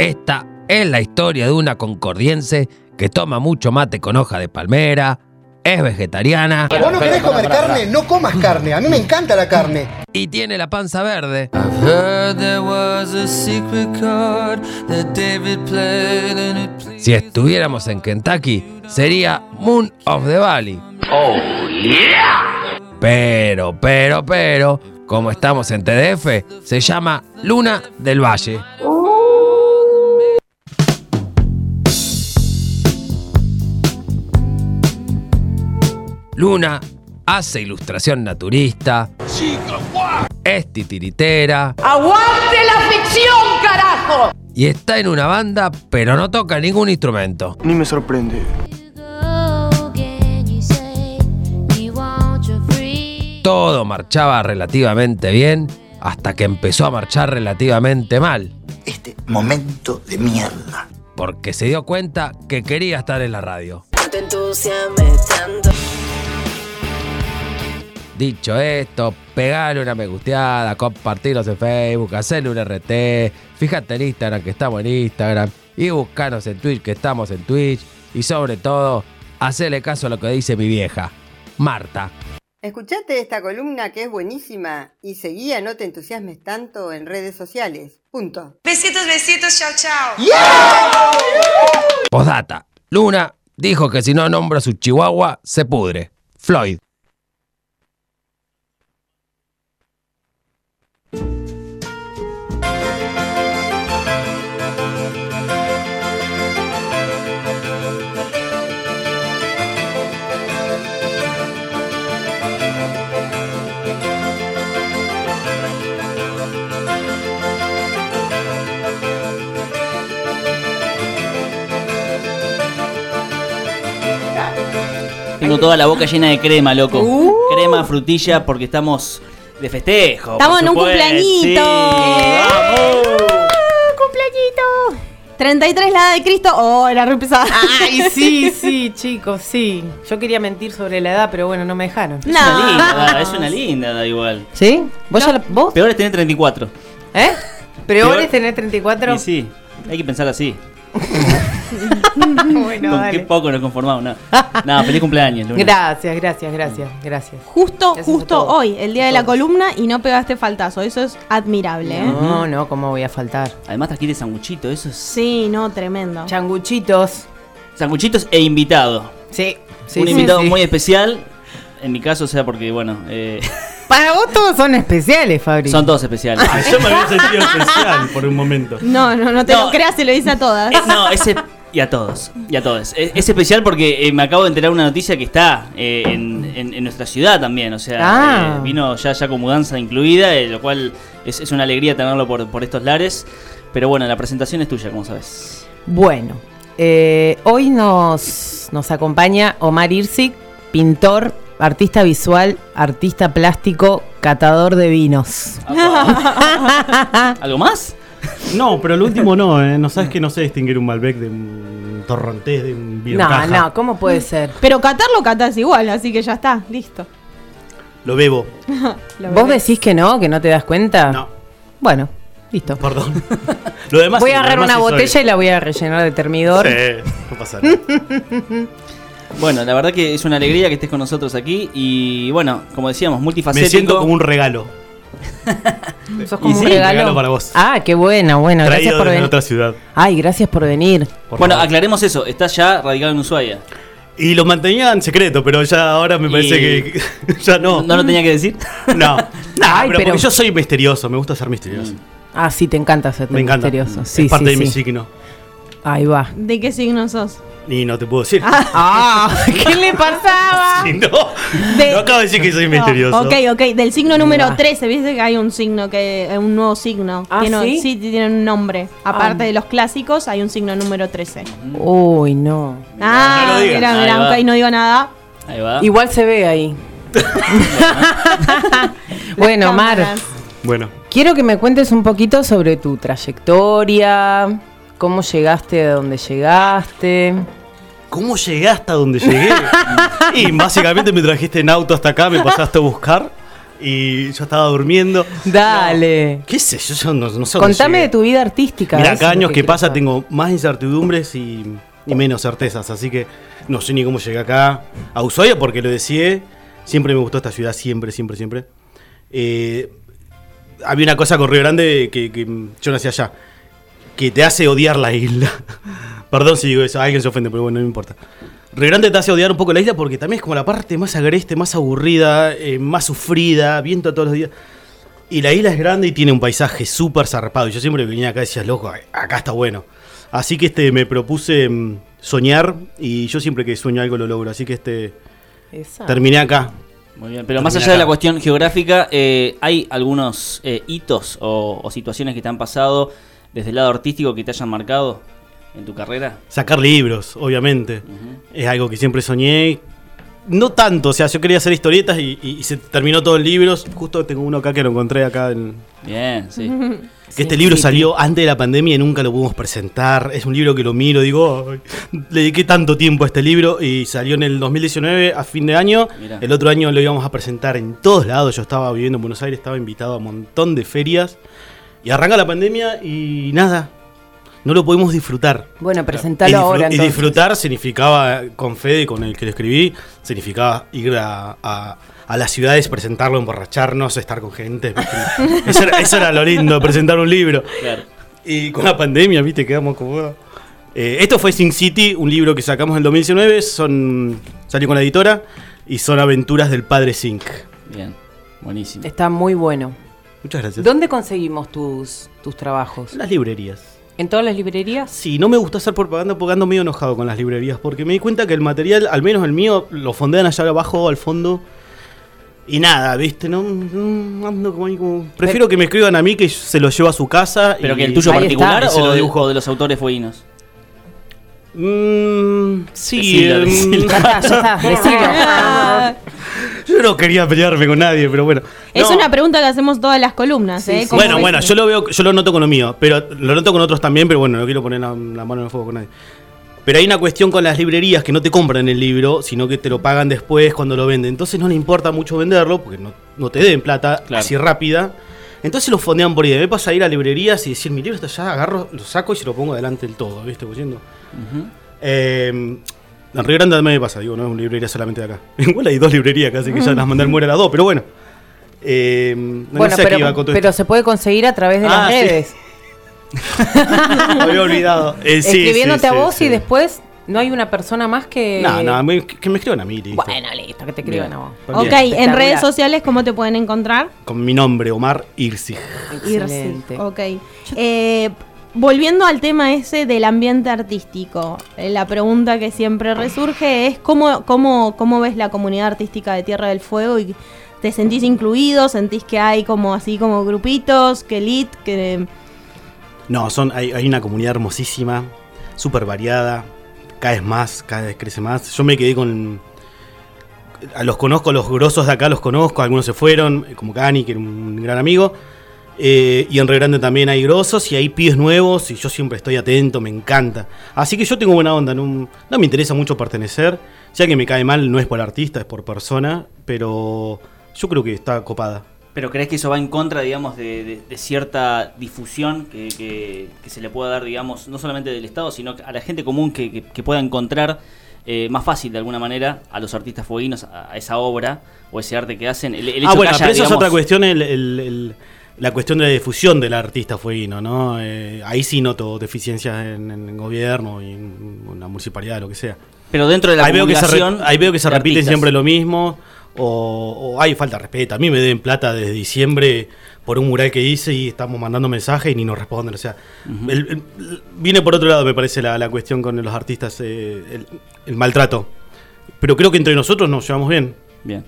Esta es la historia de una concordiense que toma mucho mate con hoja de palmera, es vegetariana Vos no querés comer carne, no comas carne. A mí me encanta la carne. y tiene la panza verde. I've heard there was a secret chord that David played and it pleased Si estuviéramos en Kentucky, sería Moon of the Valley. Pero, pero, pero, como estamos en TDF, se llama Luna del Valle. Luna hace ilustración naturista. Es titiritera. ¡Aguante la ficción, carajo! Y está en una banda, pero no toca ningún instrumento. Ni me sorprende. Todo marchaba relativamente bien hasta que empezó a marchar relativamente mal, Este momento de mierda. porque se dio cuenta que quería estar en la radio. No te entusiasmes tanto. Dicho esto, pegale una me gusteada, compartirnos en Facebook, hacerle un RT, fíjate en Instagram que estamos en Instagram, y buscanos en Twitch que estamos en Twitch, y sobre todo, hacerle caso a lo que dice mi vieja, Marta. Escuchate esta columna que es buenísima y seguía No te entusiasmes tanto en redes sociales. Punto. Besitos, besitos, chao, chao. Postdata, Luna dijo que si no nombra a su chihuahua, se pudre. Floyd. Tengo toda la boca llena de crema, loco. Crema, frutilla, porque estamos de festejo. Estamos en un cumpleañito. Sí, vamos. ¡Cumpleañito! 33 la edad de Cristo. Oh, era re pesada. Ay, sí, sí, chicos, sí. Yo quería mentir sobre la edad, pero bueno, no me dejaron. Es una linda, edad, es una linda edad igual. ¿Sí? ¿Vos ya la- ¿Vos? Peor es tener 34. ¿Eh? ¿Peor Peor- es tener 34? Y sí, hay que pensar así. bueno, Con dale. qué poco nos conformamos. No, no feliz cumpleaños, Luna. Gracias, gracias, gracias, gracias. Justo, Gracias justo hoy, el día de la columna, y no pegaste faltazo. Eso es admirable, ¿eh? No, no, ¿cómo voy a faltar? Además trajiste sanguchito, eso es. Sí, no, tremendo. Changuchitos. Sanguchitos e invitado. Sí, sí, Un sí, invitado sí. muy especial. En mi caso, o sea, porque, bueno, eh, Para vos todos son especiales, Fabri. son todos especiales. Ah, yo me había sentido especial por un momento. No, no, no te No. lo creas, se lo dice a todas. Eh, no, ese. Y a todos, y a todos. Es, es especial porque eh, me acabo de enterar una noticia que está eh, en, en- en nuestra ciudad también. O sea, Ah. eh, vino ya, ya con mudanza incluida, eh, lo cual es, es una alegría tenerlo por, por estos lares. Pero bueno, la presentación es tuya, como sabes. Bueno, eh, hoy nos, nos acompaña Omar Irsi, pintor, artista visual, artista plástico, catador de vinos. ¿Algo más? No, pero lo último no, ¿eh? No sabes que no sé distinguir un Malbec de un torrontés, de un vino No, caja. no, ¿cómo puede ser? Pero catarlo catás igual, así que ya está, listo. Lo bebo. Lo ¿Vos decís que no, que no te das cuenta? No, Bueno, listo. perdón. lo demás Voy a lo agarrar una sí soy. botella y la voy a rellenar de termidor. Sí, no pasa nada. Bueno, la verdad que es una alegría que estés con nosotros aquí. Y bueno, como decíamos, multifacético. Me siento como un regalo. Sos como Y un sí, regalo. regalo para vos. Ah, qué bueno, bueno, gracias Traído por desde venir. otra ciudad. Ay, gracias por venir. por Bueno, favor. aclaremos eso. Estás ya radicado en Ushuaia. Y lo mantenía en secreto, pero ya ahora me parece que ya no. ¿No lo tenía que decir? No, no, Ay, pero, pero- porque yo soy misterioso, me gusta ser misterioso. Ah, sí, te encanta ser Me encanta. misterioso. Sí, es parte sí, de mi signo. Ahí va. ¿De qué signo sos? Y no te puedo decir. Ah, ¿qué le pasaba? Si no, De- no acabo de decir que soy misterioso. Ok, ok, del signo número va. 13, viste que hay un signo, que eh, un nuevo signo. Ah, tiene, ¿sí? tiene un nombre. Aparte Ah. de los clásicos, hay un signo número 13. Uy, no. Ah, no mira, mira, ahí no digo nada. Ahí va. Igual se ve ahí. bueno, Mar. Bueno, quiero que me cuentes un poquito sobre tu trayectoria, cómo llegaste a donde llegaste. ¿cómo llegué hasta donde llegué? y básicamente me trajiste en auto hasta acá, me pasaste a buscar. Y yo estaba durmiendo. Dale. ¿Qué sé yo? Yo no, no sé Contame de tu vida artística. Mira, cada años que pasa saber. tengo más incertidumbres y, y menos certezas. Así que no sé ni cómo llegué acá a Ushuaia porque lo deseé. Siempre me gustó esta ciudad, siempre, siempre, siempre. Eh, había una cosa con Río Grande que, que yo nací allá, que te hace odiar la isla. Perdón si digo eso, alguien se ofende, pero bueno, no me importa. Río Grande te hace odiar un poco la isla porque también es como la parte más agreste, más aburrida, eh, más sufrida, viento todos los días. Y la isla es grande y tiene un paisaje súper zarpado. Y yo siempre que venía acá decía, loco, acá está bueno. Así que este me propuse mm, soñar y yo siempre que sueño algo lo logro. Así que este terminé acá. Muy bien, pero más allá de la cuestión geográfica, eh, ¿hay algunos eh, hitos o, o situaciones que te han pasado desde el lado artístico que te hayan marcado en tu carrera? Sacar libros, obviamente. Es algo que siempre soñé. No tanto, o sea, yo quería hacer historietas y, y- y se terminó todo en libros. Justo tengo uno acá que lo encontré acá en, Bien, sí. Que este libro salió antes de la pandemia y nunca lo pudimos presentar. Es un libro que lo miro, digo, "Ay, le dediqué tanto tiempo a este libro y salió en el 2019 a fin de año. Mirá. El otro año lo íbamos a presentar en todos lados. Yo estaba viviendo en Buenos Aires, estaba invitado a un montón de ferias. Y arranca la pandemia y nada, no lo pudimos disfrutar. Bueno, Y, presentalo disfru- ahora y disfrutar significaba, con Fede, con el que lo escribí, significaba ir a, a- a las ciudades, presentarlo, emborracharnos, estar con gente. eso, era, eso era lo lindo, presentar un libro. Claro. Y con la pandemia, viste, quedamos como... Eh, esto fue Sin City, un libro que sacamos en el 2019, son, salió con la editora, y son aventuras del padre Zinc. Bien, buenísimo. Está muy bueno. Muchas gracias. ¿Dónde conseguimos tus, tus trabajos? Las librerías. ¿En todas las librerías? Sí, no me gusta hacer propaganda porque ando medio enojado con las librerías, porque me di cuenta que el material, al menos el mío, lo fondean allá abajo, al fondo. Y nada, viste, no, no, ando como ahí como. Prefiero que me escriban a mí que se lo llevo a su casa. ¿Pero y- que el tuyo particular está, se o lo dibujo. de los autores fueguinos? Mm, sí, Decilo, em, decilo. Ya está, ya está, decilo. Yo no quería pelearme con nadie, pero bueno. Es No. una pregunta que hacemos todas las columnas, ¿eh? ¿Cómo Bueno, ves? bueno, yo lo veo, yo lo noto con lo mío, pero lo noto con otros también, pero bueno, no quiero poner la, la mano en el fuego con nadie. Pero hay una cuestión con las librerías que no te compran el libro, sino que te lo pagan después cuando lo venden. Entonces no le importa mucho venderlo, porque no, no te den plata Claro. así rápida. Entonces lo fondean por ahí. Me pasa a ir a librerías y decir, mi libro está allá, agarro, lo saco y se lo pongo delante del todo, ¿viste? Oyendo. Eh, en Río Grande también me pasa, digo, no es una librería solamente de acá. Igual hay dos librerías casi que ya las mandé al muere a las dos, pero bueno. Eh, no Bueno, sé iba pero, con todo pero esto. se puede conseguir a través de Ah, las sí. redes. Me había olvidado. Eh, sí, Escribiéndote sí, a vos sí. y después no hay una persona más que. No, no, me- que me escriban a mí, listo. Bueno, listo, que te escriban Bien. a vos. Ok, en redes sociales, ¿cómo te pueden encontrar? Con mi nombre, Omar Irsig. Excelente. Irsi. Ok. Eh, volviendo al tema ese del ambiente artístico, eh, la pregunta que siempre resurge es ¿cómo, cómo, cómo ves la comunidad artística de Tierra del Fuego y te sentís incluido? ¿Sentís que hay como así como grupitos, que elite, que... No, son, hay, hay una comunidad hermosísima, súper variada, cada vez más, cada vez crece más. Yo me quedé con... A los conozco, los grosos de acá los conozco, algunos se fueron, eh, como Cani, que era un gran amigo. Eh, y en Río Grande también hay grosos y hay pibes nuevos y yo siempre estoy atento, me encanta. Así que yo tengo buena onda, no, no me interesa mucho pertenecer. Ya que me cae mal, no es por artista, es por persona, pero yo creo que está copada. ¿Pero crees que eso va en contra, digamos, de, de- de cierta difusión que, que- que se le pueda dar, digamos, no solamente del Estado, sino a la gente común que, pueda encontrar eh, más fácil, de alguna manera, a los artistas fueguinos, a, a esa obra o ese arte que hacen? El, el hecho ah, bueno, haya, pero eso es otra cuestión, el- la cuestión de la difusión del artista fueguino, ¿no? Eh, ahí sí noto deficiencias en, en el gobierno y en, en la municipalidad, lo que sea. Pero dentro de la ahí veo que se, re- acumulación ahí veo que se repite artistas. siempre lo mismo, o, o hay falta de respeto. A mí me deben plata desde diciembre por un mural que hice y estamos mandando mensajes y ni nos responden. O sea, el- el- el- viene por otro lado, me parece, la, la cuestión con los artistas, eh, el, el maltrato. Pero creo que entre nosotros nos llevamos bien. Bien.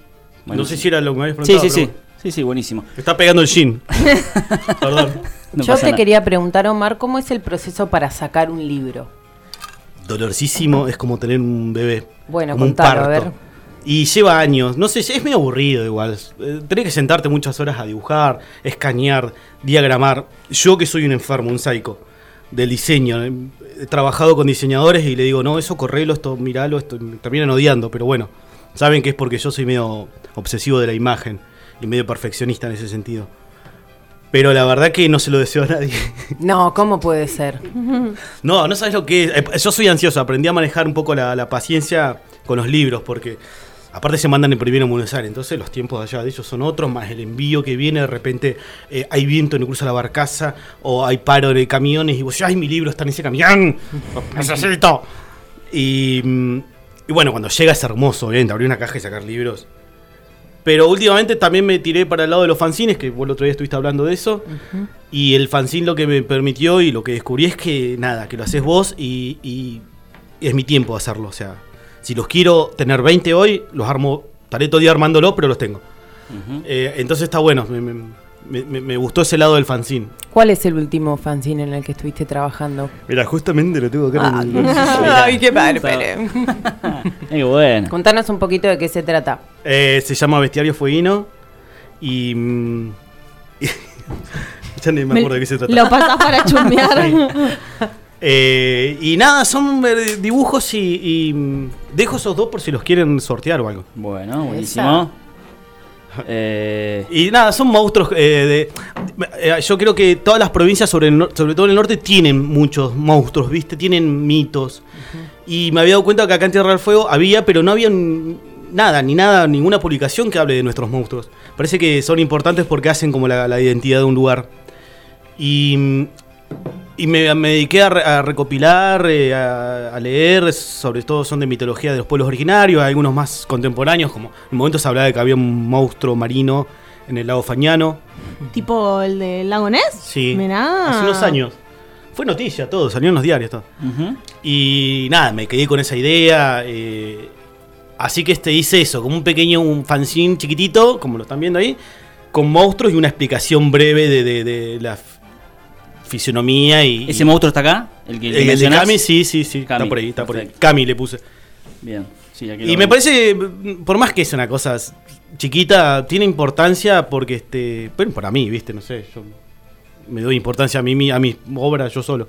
No sé si era lo que me habías Sí, preguntado. sí, pero sí. Sí, sí, buenísimo. Está pegando el gin. Perdón. No Yo te nada. quería preguntar, Omar, ¿cómo es el proceso para sacar un libro? Dolorosísimo es como tener un bebé. Bueno, como un contalo, a parto. ver. Y lleva años, no sé, es medio aburrido igual. Eh, Tenés que sentarte muchas horas a dibujar, escanear, diagramar. Yo que soy un enfermo, un psycho del diseño, eh, he trabajado con diseñadores y le digo, no, eso correlo, esto miralo, esto me terminan odiando, pero bueno, saben que es porque yo soy medio obsesivo de la imagen. Y medio perfeccionista en ese sentido. Pero la verdad que no se lo deseo a nadie. No, ¿cómo puede ser? No, no sabes lo que es. Eh, Yo soy ansioso, aprendí a manejar un poco la, la paciencia con los libros, porque aparte se mandan en primero en Buenos Aires, entonces los tiempos de allá de ellos son otros, más el envío que viene, de repente eh, hay viento en el cruza la barcaza, o hay paro de camiones, y vos, ay, mi libro está en ese camión, necesito. Y, mm, y bueno, cuando llega es hermoso, obviamente, abrir una caja y sacar libros. Pero últimamente también me tiré para el lado de los fanzines, que vos el otro día estuviste hablando de eso. Y el fanzine lo que me permitió y lo que descubrí es que nada, que lo haces vos y, y es mi tiempo hacerlo. O sea, si los quiero tener 20 hoy, los armo, estaré todo el día armándolo, pero los tengo. Eh, entonces está bueno, me, me- me- me gustó ese lado del fanzine. ¿Cuál es el último fanzine en el que estuviste trabajando? Mira, justamente lo tengo acá. Ah, en el- Ay, qué padre, Pere. Qué bueno. Contanos un poquito de qué se trata. Eh, se llama Bestiario Fueguino y... mm, ya ni me acuerdo de qué se trata. Lo pasás para chusmear. Eh, y nada, son eh, dibujos y, y, mm, dejo esos dos por si los quieren sortear o algo. Bueno, buenísimo. Eh, Y nada, son monstruos eh, de... eh, yo creo que todas las provincias, sobre, el sobre todo en el norte, tienen muchos monstruos, ¿viste? Tienen mitos. Y me había dado cuenta que acá en Tierra del Fuego había, pero no había nada, ni nada, ninguna publicación que hable de nuestros monstruos. Parece que son importantes porque hacen como la, la identidad de un lugar. Y, mm, y me, me dediqué a, re- a recopilar, eh, a, a leer, sobre todo son de mitología de los pueblos originarios, hay algunos más contemporáneos, como en un momento se hablaba de que había un monstruo marino en el lago Fañano. tipo el de Lago Ness. Sí. Mirá. Hace unos años. Fue noticia todo, salió en los diarios todo. Y nada, me quedé con esa idea. eh, así que este hice eso, como un pequeño un fanzine chiquitito, como lo están viendo ahí, con monstruos y una explicación breve de, de- de la fisionomía y. ¿Ese monstruo está acá? ¿El que El, de? Cami, sí, sí, sí. Cami, Está por ahí, está por ahí. Cami le puse. Bien. Sí, aquí Y me parece, por más que es una cosa chiquita, tiene importancia porque, este, bueno, para mí, viste, no sé, yo me doy importancia a mí, a mi obra yo solo.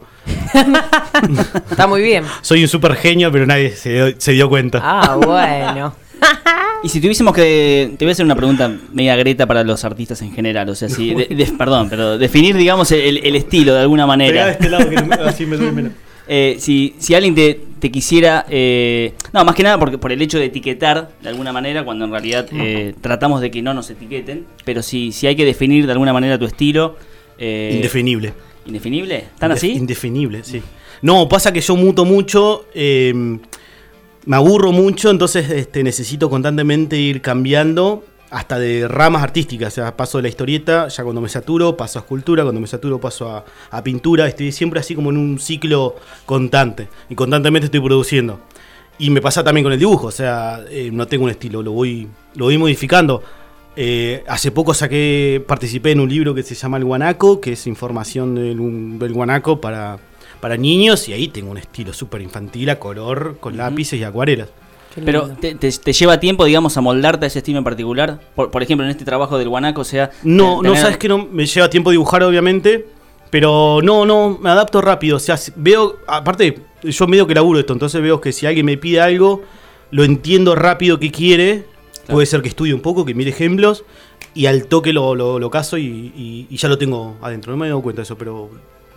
Está muy bien. Soy un super genio, pero nadie se dio, se dio cuenta. Ah, bueno. Y si tuviésemos que. Te voy a hacer una pregunta media greta para los artistas en general. O sea, si. de- de- perdón, pero definir, digamos, el, el estilo de alguna manera. de este lado que no así me duele menos. Eh, si, si alguien te, te quisiera. eh, no, más que nada porque, por el hecho de etiquetar de alguna manera, cuando en realidad eh, tratamos de que no nos etiqueten. Pero si, si hay que definir de alguna manera tu estilo. eh, Indefinible. ¿Indefinible? ¿Están Indef- así? Indefinible, sí. No, pasa que yo muto mucho, eh, me aburro mucho, entonces este, necesito constantemente ir cambiando hasta de ramas artísticas. O sea, paso de la historieta, ya cuando me saturo, paso a escultura, cuando me saturo paso a, pintura. Estoy siempre así como en un ciclo constante. Y constantemente estoy produciendo. Y me pasa también con el dibujo, o sea, eh, no tengo un estilo, lo voy, lo voy modificando. Eh, hace poco saqué, participé en un libro que se llama El Guanaco, que es información del guanaco para, para niños, y ahí tengo un estilo súper infantil, a color, con lápices y acuarelas. Pero te, te- te lleva tiempo, digamos, a moldarte a ese estilo en particular. Por, por ejemplo, en este trabajo del guanaco, o sea. No, no sabes que no me lleva tiempo dibujar, obviamente. Pero no, no, me adapto rápido. O sea, veo, aparte, yo medio que laburo esto, entonces veo que si alguien me pide algo, lo entiendo rápido que quiere. Puede ser que estudie un poco, que mire ejemplos, y al toque lo, lo, lo caso y, y- y ya lo tengo adentro. No me he dado cuenta de eso, pero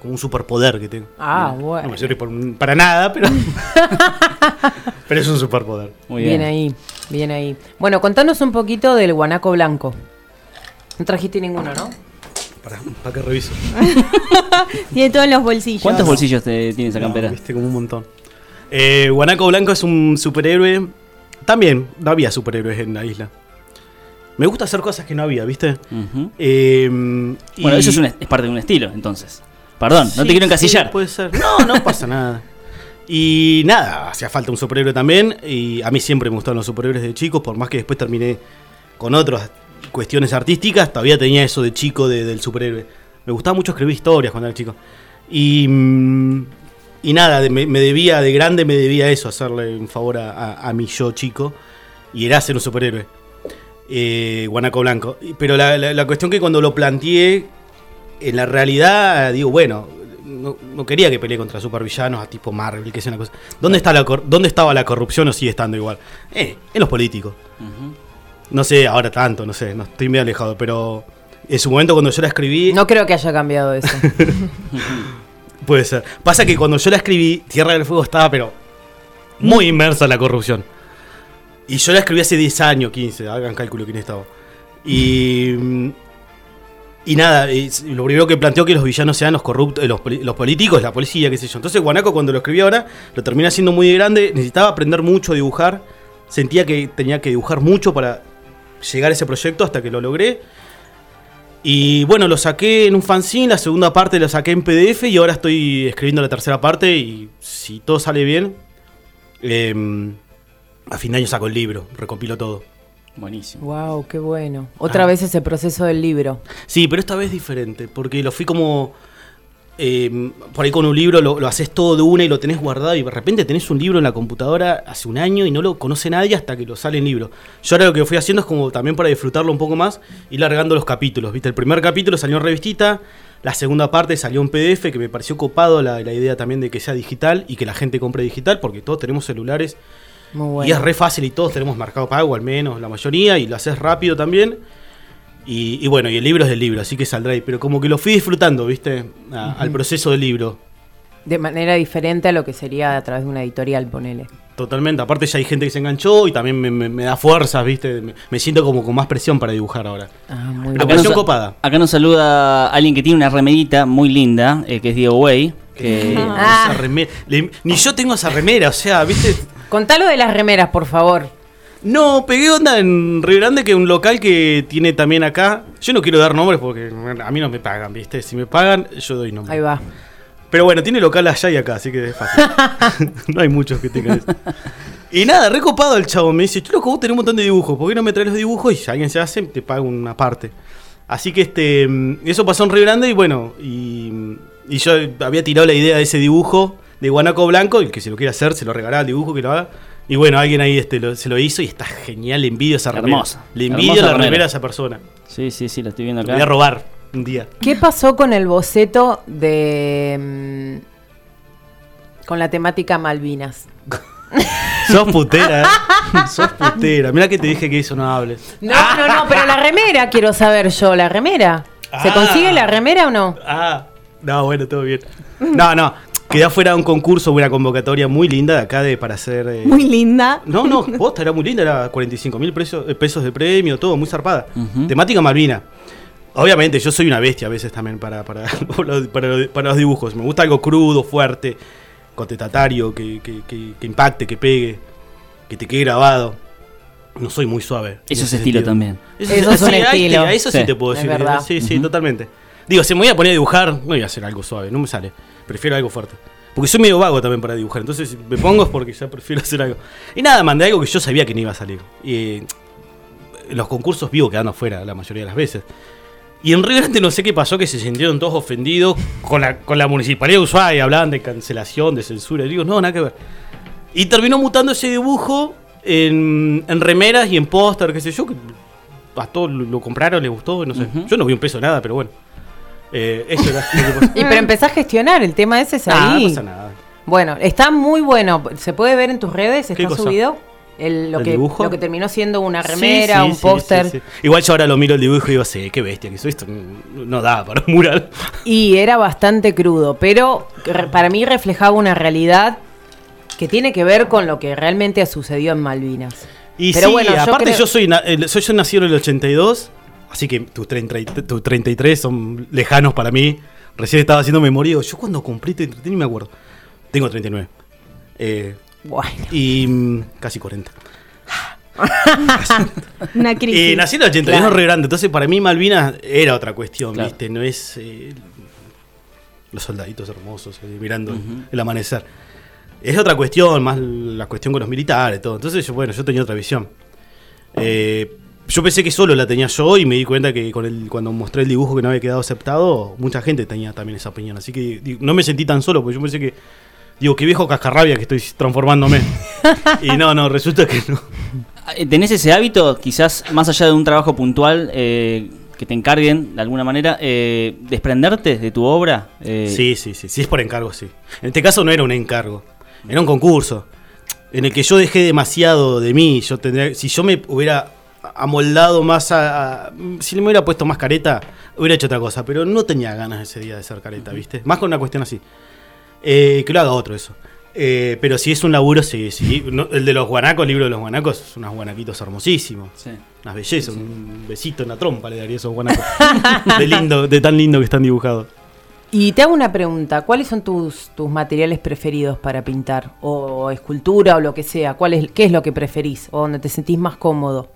como un superpoder que tengo. Ah, No bueno. me sirve por- para nada, pero. pero es un superpoder. bien. ahí, bien ahí. Bueno, contanos un poquito del guanaco blanco. No trajiste ninguno, ¿no? Para, para que reviso. Tiene todo en los bolsillos. ¿Cuántos bolsillos te, tiene esa No, campera? viste, como un montón. Eh, Guanaco Blanco es un superhéroe. También, no había superhéroes en la isla. Me gusta hacer cosas que no había, ¿viste? Eh, y- Bueno, eso es, un est- es parte de un estilo, entonces. Perdón, no te quiero encasillar. sí, puede ser. No, no pasa nada. Y nada, hacía falta un superhéroe también. Y a mí siempre me gustaron los superhéroes de chicos, por más que después terminé con otras cuestiones artísticas, todavía tenía eso de chico de- del superhéroe. Me gustaba mucho escribir historias cuando era chico. Y, mm, y nada, me, me debía, de grande me debía eso, hacerle un favor a, a- a mi yo chico. Y era ser un superhéroe. Eh, Guanaco Blanco. Pero la, la- la cuestión que cuando lo planteé, en la realidad, digo, bueno, no, no quería que pelee contra supervillanos a tipo Marvel, que sea una cosa. ¿Dónde, está la cor- ¿Dónde estaba la corrupción o sigue estando igual? Eh, en los políticos. No sé, ahora tanto, no sé, no estoy medio alejado, pero en su momento cuando yo la escribí... No creo que haya cambiado eso. Puede ser. Pasa que cuando yo la escribí, Tierra del Fuego estaba, pero muy inmersa en la corrupción. Y yo la escribí hace 10 años, 15, hagan cálculo quién estaba. Y. Y nada, lo primero que planteó que los villanos sean los corruptos, eh, los, los políticos, la policía, qué sé yo. Entonces Guanaco cuando lo escribí ahora, lo terminé haciendo muy grande, necesitaba aprender mucho a dibujar, sentía que tenía que dibujar mucho para llegar a ese proyecto hasta que lo logré. Y bueno, lo saqué en un fanzine, la segunda parte lo saqué en PDF y ahora estoy escribiendo la tercera parte y si todo sale bien, em, a fin de año saco el libro, recompilo todo. Buenísimo. wow, qué bueno. Otra Ah. vez ese proceso del libro. Sí, pero esta vez diferente, porque lo fui como... em, por ahí con un libro lo, lo haces todo de una y lo tenés guardado y de repente tenés un libro en la computadora hace un año y no lo conoce nadie hasta que lo sale en libro. Yo ahora lo que fui haciendo es como también para disfrutarlo un poco más, ir largando los capítulos, ¿viste? El primer capítulo salió en revistita, la segunda parte salió en PDF, que me pareció copado la, la idea también de que sea digital y que la gente compre digital, porque todos tenemos celulares Muy bueno. y es re fácil y todos tenemos mercado pago, al menos la mayoría, y lo haces rápido también. Y, y bueno, y el libro es del libro, así que saldrá ahí. Pero como que lo fui disfrutando, ¿viste? A- Al proceso del libro. De manera diferente a lo que sería a través de una editorial, ponele. Totalmente. Aparte ya hay gente que se enganchó y también me, me- me da fuerzas, ¿viste? Me, me siento como con más presión para dibujar ahora. Ah, muy presión copada. acá nos saluda alguien que tiene una remerita muy linda, eh, que es Diego Way. Que, Ah. Esa remera- le- ni yo tengo esa remera, o sea, ¿viste? Contalo de las remeras, por favor. No, pegué onda en Río Grande, que es un local que tiene también acá. Yo no quiero dar nombres porque a mí no me pagan, ¿viste? Si me pagan, yo doy nombres. Ahí va. Pero bueno, tiene local allá y acá, así que es fácil. no hay muchos que tengan eso. Y nada, recopado el chavo. Me dice, tú loco, vos tenés un montón de dibujos. ¿Por qué no me traes los dibujos? Y si alguien se hace, te paga una parte. Así que este mm, eso pasó en Río Grande y bueno, y, y yo había tirado la idea de ese dibujo de Guanaco Blanco, el que se lo quiera hacer, se lo regalaba el dibujo que lo haga. Y bueno, alguien ahí este, lo- se lo hizo y está genial, le envidio esa remera. Hermosa. Le envidio Hermosa la remera. remera a esa persona. Sí, sí, sí, la estoy viendo Lo acá. voy a robar un día. ¿Qué pasó con el boceto de. mm, con la temática Malvinas? Sos putera, ¿eh? Sos putera. Mira que te dije que eso no hables. No, no, no, pero la remera quiero saber yo, la remera. ¿Se Ah. consigue la remera o no? Ah, no, bueno, todo bien. No, no, quedé afuera de un concurso, una convocatoria muy linda de acá de para hacer. eh, Muy linda. No, no, posta, era muy linda, era 45 mil pesos, eh, pesos de premio, todo, muy zarpada. Temática Malvina. Obviamente, yo soy una bestia a veces también para, para, para los- para los- dibujos. Me gusta algo crudo, fuerte, contestatario, que, que, que- que impacte, que pegue, que te quede grabado. No soy muy suave. Eso es estilo sentido. también. Eso es un sí, ahí te- estilo. a eso sí, Sí. te puedo Es decir. Sí, sí, totalmente. Digo, si me voy a poner a dibujar, no voy a hacer algo suave, no me sale. Prefiero algo fuerte. Porque soy medio vago también para dibujar. Entonces, si me pongo es porque ya prefiero hacer algo. Y nada, mandé algo que yo sabía que no iba a salir. Y los concursos vivo quedando afuera la mayoría de las veces. Y en Río Grande no sé qué pasó, que se sintieron todos ofendidos con la, con la municipalidad de Ushuaia. Hablaban de cancelación, de censura. Y digo, no, nada que ver. Y terminó mutando ese dibujo en, en remeras y en póster, qué sé yo. Que a todos lo, compraron, les gustó, no sé. Ujú. Yo no vi un peso nada, pero bueno. Eh, eso era. Y pero empezás a gestionar, el tema ese es Ah, ahí. no pasa nada. Bueno, está muy bueno. ¿Se puede ver en tus redes? ¿Qué ¿Está subido? El- lo, ¿El que, dibujo? lo que terminó siendo una remera, sí, un sí, póster. Igual yo ahora lo miro el dibujo y digo, sí, qué bestia que soy. Esto no, da para un mural. Y era bastante crudo, pero para mí reflejaba una realidad que tiene que ver con lo que realmente sucedió en Malvinas. Y Pero bueno, yo aparte creo- yo soy, soy yo nacido en el 82, así que tus 30 y- tus 33 son lejanos para mí. Recién estaba haciendo memoria, digo, yo cuando cumplí 33 ni me acuerdo. Tengo 39. Eh, Bueno. y mm, casi 40. Una crisis. Y nací en el 82, Claro. re grande. Entonces, para mí, Malvinas era otra cuestión, Claro. ¿viste? No es eh, los soldaditos hermosos eh, mirando el- amanecer. Es otra cuestión, más la cuestión con los militares, todo. Entonces, yo, bueno, yo tenía otra visión. Yo pensé que solo la tenía yo y me di cuenta que con el, cuando mostré el dibujo que no había quedado aceptado, mucha gente tenía también esa opinión. Así que digo, no me sentí tan solo, porque yo pensé que, digo, qué viejo cascarrabia que estoy transformándome. y no, no, resulta que no. Eh, ¿Tenés ese hábito, quizás más allá de un trabajo puntual, eh, que te encarguen de alguna manera, eh, desprenderte de tu obra? Eh, Sí, sí, sí. Si es por encargo, sí. En este caso no era un encargo, era un concurso. En el que yo dejé demasiado de mí. Yo tendría, si yo me hubiera amoldado más a, a- Si le me hubiera puesto más careta, hubiera hecho otra cosa. Pero no tenía ganas ese día de ser careta, ¿viste? Más con una cuestión así. Eh, que lo haga otro eso. Eh, pero si es un laburo, sí, sí. No, el de los guanacos, el libro de los guanacos, son unos guanaquitos hermosísimos. Sí. Unas bellezas, un besito en la trompa le daría a esos guanacos. de, lindo, de tan lindo que están dibujados. Y te hago una pregunta, ¿cuáles son tus, tus materiales preferidos para pintar? O escultura o lo que sea, ¿cuál es, ¿qué es lo que preferís? ¿O donde te sentís más cómodo?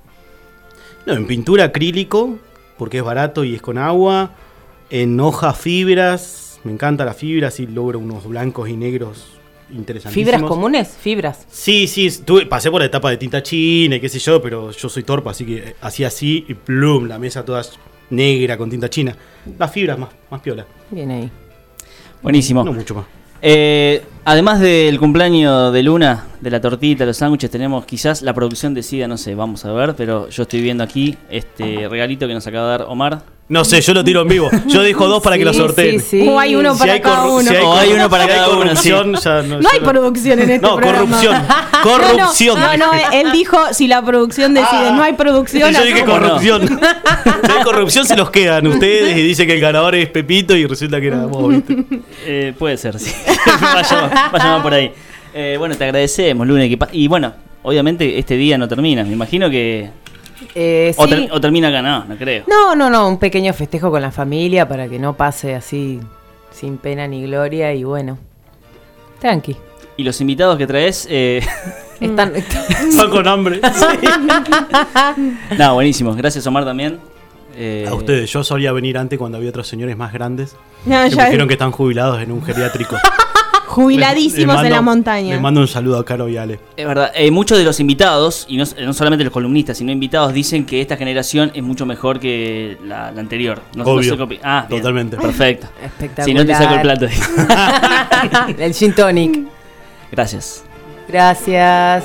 No, en pintura acrílico, porque es barato y es con agua. En hojas fibras, me encanta las fibras y logro unos blancos y negros interesantísimos. ¿Fibras comunes? Fibras. Sí, sí, tuve- pasé por la etapa de tinta china y qué sé yo, pero yo soy torpe, así que eh, hacía así y plum, la mesa toda negra con tinta china. Las fibras más, más piola. Bien ahí. Buenísimo. No mucho más. Eh, además del cumpleaños de Luna, de la tortita, los sándwiches, tenemos quizás la producción decida, no sé, vamos a ver, pero yo estoy viendo aquí este regalito que nos acaba de dar Omar. No sé, yo lo tiro en vivo. Yo dejo dos para que lo sorteen. O hay uno para cada uno. si hay O hay uno para si cada uno, corrupción, sí. ya No ya hay producción en este No, programa. corrupción. No, Corrupción. No, no, él dijo si la producción decide, no hay producción. Yo dije corrupción. Si hay corrupción se los quedan ustedes y dice que el ganador es Pepito y resulta que era vos. Eh, puede ser, sí. vaya, vaya más por ahí. Eh, bueno, te agradecemos, Luna. Y bueno, obviamente este día no termina. Me imagino que. Eh, O, sí. ter- o termina acá, no, no creo. No, no, no, un pequeño festejo con la familia para que no pase así sin pena ni gloria y bueno, tranqui. Y los invitados que traes. Eh... Están, Están con hambre. no, buenísimo. Gracias, Omar, también. Eh, A ustedes, yo solía venir antes cuando había otros señores más grandes No, que ya- me dijeron que están jubilados en un geriátrico. Jubiladísimos en la montaña. Les mando un saludo a Caro y Ale. Es verdad, eh, muchos de los invitados, y no, no solamente los columnistas, sino invitados, dicen que esta generación es mucho mejor que la, la anterior. No, no Obvio. sé opi- ah, bien, Totalmente. Perfecto. Espectacular. Si no te saco el plato. el gin tonic. Gracias. Gracias.